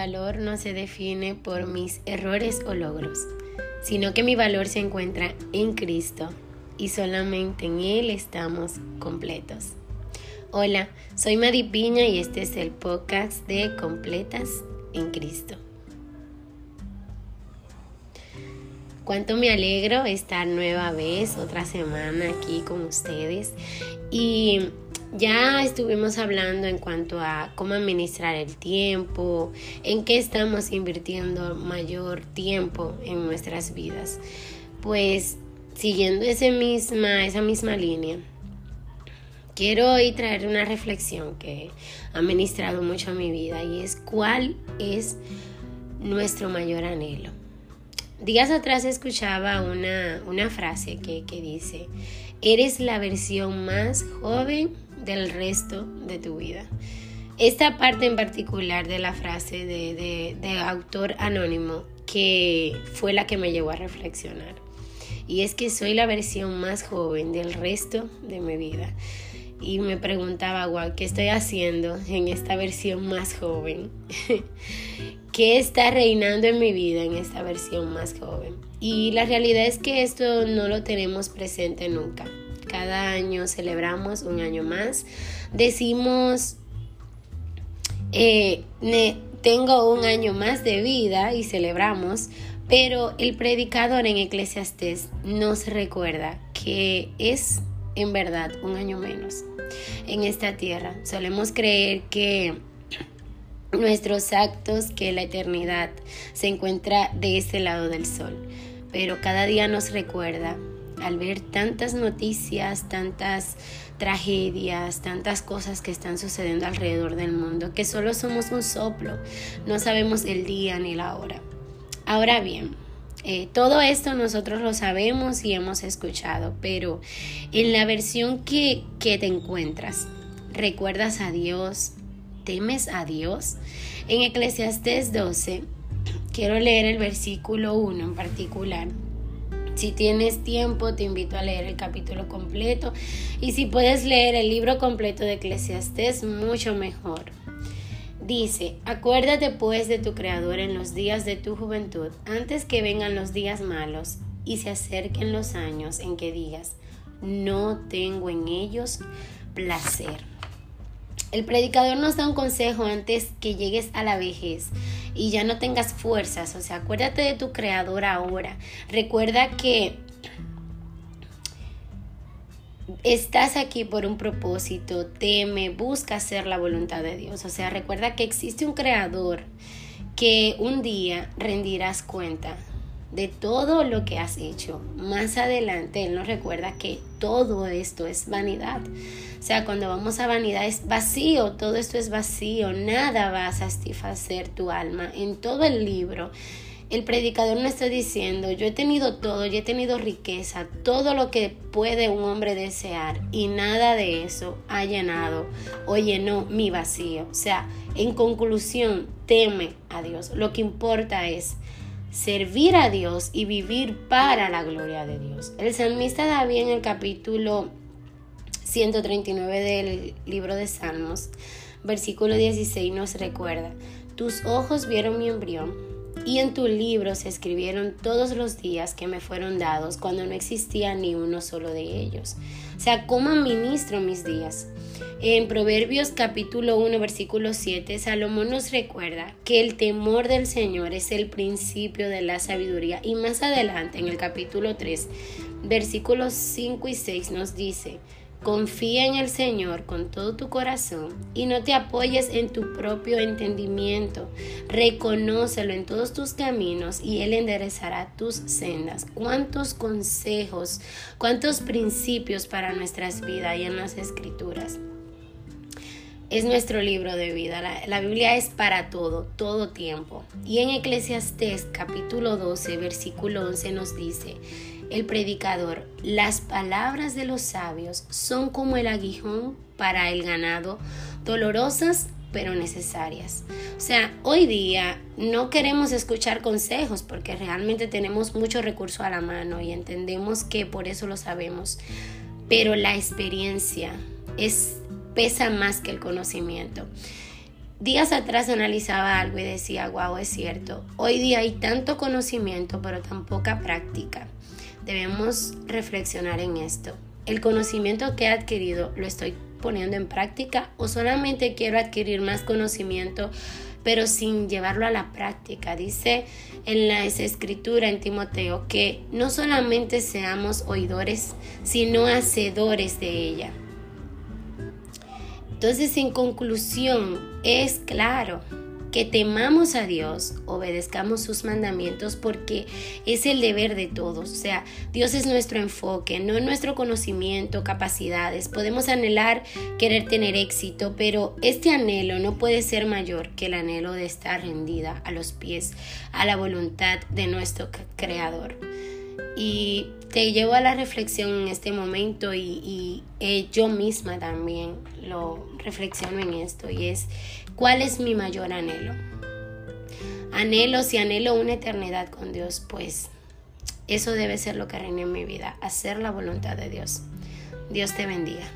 valor no se define por mis errores o logros, sino que mi valor se encuentra en Cristo y solamente en Él estamos completos. Hola, soy Madi Piña y este es el podcast de Completas en Cristo. Cuánto me alegro estar nueva vez, otra semana aquí con ustedes. Y ya estuvimos hablando en cuanto a cómo administrar el tiempo, en qué estamos invirtiendo mayor tiempo en nuestras vidas. Pues siguiendo ese esa misma línea, quiero hoy traer una reflexión que ha ministrado mucho a mi vida y es cuál es nuestro mayor anhelo. Días atrás escuchaba una, una frase que, que dice, eres la versión más joven del resto de tu vida. Esta parte en particular de la frase de, de, autor anónimo que fue la que me llevó a reflexionar. Y es que soy la versión más joven del resto de mi vida. Y me preguntaba, wow, ¿qué estoy haciendo en esta versión más joven? ¿Qué está reinando en mi vida en esta versión más joven? Y la realidad es que esto no lo tenemos presente nunca. Cada año celebramos un año más. Decimos, eh, tengo un año más de vida y celebramos, pero el predicador en Eclesiastés nos recuerda que es en verdad un año menos en esta tierra. Solemos creer que nuestros actos, que la eternidad se encuentra de este lado del sol, pero cada día nos recuerda al ver tantas noticias, tantas tragedias, tantas cosas que están sucediendo alrededor del mundo, que solo somos un soplo, no sabemos el día ni la hora. Ahora bien, eh, todo esto nosotros lo sabemos y hemos escuchado, pero en la versión que, que te encuentras, ¿recuerdas a Dios? ¿Temes a Dios? En Eclesiastés 12, quiero leer el versículo 1 en particular si tienes tiempo, te invito a leer el capítulo completo. Y si puedes leer el libro completo de Eclesiastés, mucho mejor. Dice, acuérdate pues de tu Creador en los días de tu juventud, antes que vengan los días malos y se acerquen los años en que digas, no tengo en ellos placer. El predicador nos da un consejo antes que llegues a la vejez y ya no tengas fuerzas. O sea, acuérdate de tu creador ahora. Recuerda que estás aquí por un propósito, teme, busca hacer la voluntad de Dios. O sea, recuerda que existe un creador que un día rendirás cuenta de todo lo que has hecho. Más adelante Él nos recuerda que todo esto es vanidad. O sea, cuando vamos a vanidad es vacío, todo esto es vacío, nada va a satisfacer tu alma. En todo el libro, el predicador no está diciendo, yo he tenido todo, yo he tenido riqueza, todo lo que puede un hombre desear y nada de eso ha llenado o llenó mi vacío. O sea, en conclusión, teme a Dios. Lo que importa es servir a Dios y vivir para la gloria de Dios. El salmista David en el capítulo 139 del libro de Salmos, versículo 16 nos recuerda, tus ojos vieron mi embrión y en tu libro se escribieron todos los días que me fueron dados cuando no existía ni uno solo de ellos. O sea, ¿cómo administro mis días? En Proverbios capítulo 1 versículo 7, Salomón nos recuerda que el temor del Señor es el principio de la sabiduría y más adelante en el capítulo 3 versículos 5 y 6 nos dice, Confía en el Señor con todo tu corazón y no te apoyes en tu propio entendimiento. Reconócelo en todos tus caminos y Él enderezará tus sendas. ¿Cuántos consejos, cuántos principios para nuestras vidas hay en las escrituras? Es nuestro libro de vida. La, Biblia es para todo, todo tiempo. Y en Eclesiastés capítulo 12, versículo 11 nos dice, el predicador, las palabras de los sabios son como el aguijón para el ganado, dolorosas pero necesarias. O sea, hoy día no queremos escuchar consejos porque realmente tenemos mucho recurso a la mano y entendemos que por eso lo sabemos. Pero la experiencia es pesa más que el conocimiento. días atrás analizaba algo y decía, wow, es cierto, hoy día hay tanto conocimiento pero tan poca práctica. Debemos reflexionar en esto. ¿El conocimiento que he adquirido lo estoy poniendo en práctica o solamente quiero adquirir más conocimiento pero sin llevarlo a la práctica. Dice en la escritura en Timoteo que no solamente seamos oidores, sino hacedores de ella. Entonces, en conclusión, es claro, que temamos a Dios, obedezcamos sus mandamientos porque es el deber de todos. O sea, Dios es nuestro enfoque, no nuestro conocimiento, capacidades. Podemos anhelar querer tener éxito, pero este anhelo no puede ser mayor que el anhelo de estar rendida a los pies, a la voluntad de nuestro Creador. Y te llevo a la reflexión en este momento y, eh, yo misma también lo reflexiono en esto y es ¿cuál es mi mayor anhelo? Anhelo, si anhelo una eternidad con Dios, pues eso debe ser lo que reine en mi vida, hacer la voluntad de Dios. Dios te bendiga.